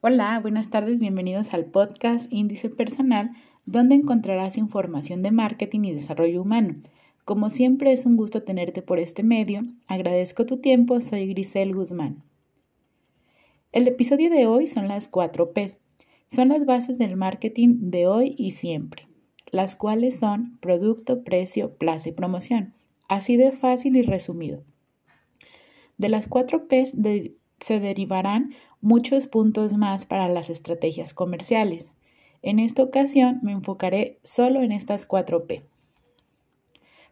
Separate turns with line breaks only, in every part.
Hola, buenas tardes, bienvenidos al podcast Índice Personal, donde encontrarás información de marketing y desarrollo humano. Como siempre es un gusto tenerte por este medio, agradezco tu tiempo, soy Grisel Guzmán. El episodio de hoy son las 4 P. Son las bases del marketing de hoy y siempre, las cuales son producto, precio, plaza y promoción. Así de fácil y resumido. De las 4 P se derivarán muchos puntos más para las estrategias comerciales. En esta ocasión me enfocaré solo en estas 4 P.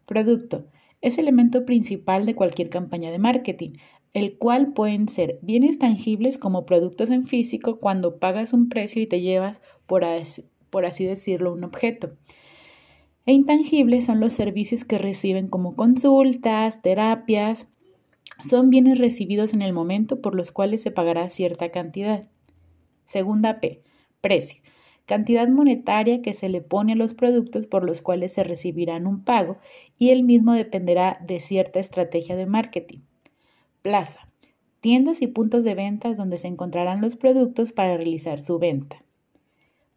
Producto. Es elemento principal de cualquier campaña de marketing, el cual pueden ser bienes tangibles como productos en físico cuando pagas un precio y te llevas, por así, por así decirlo, un objeto. E intangibles son los servicios que reciben como consultas, terapias, son bienes recibidos en el momento por los cuales se pagará cierta cantidad. Segunda P. Precio. Cantidad monetaria que se le pone a los productos por los cuales se recibirán un pago y el mismo dependerá de cierta estrategia de marketing. Plaza. Tiendas y puntos de ventas donde se encontrarán los productos para realizar su venta.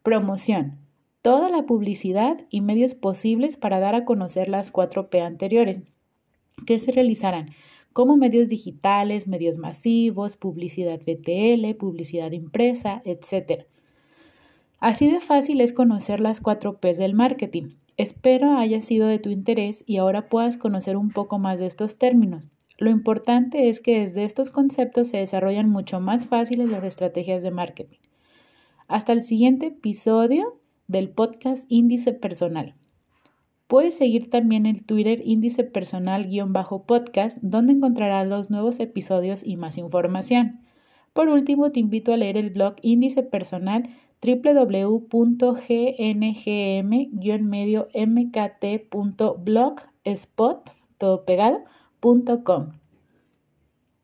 Promoción. Toda la publicidad y medios posibles para dar a conocer las 4P anteriores, que se realizarán como medios digitales, medios masivos, publicidad BTL, publicidad impresa, etc. Así de fácil es conocer las cuatro P's del marketing. Espero haya sido de tu interés y ahora puedas conocer un poco más de estos términos. Lo importante es que desde estos conceptos se desarrollan mucho más fáciles las estrategias de marketing. Hasta el siguiente episodio del podcast Índice Personal. Puedes seguir también el Twitter índice personal-podcast, donde encontrarás los nuevos episodios y más información. Por último, te invito a leer el blog índice personal pegado,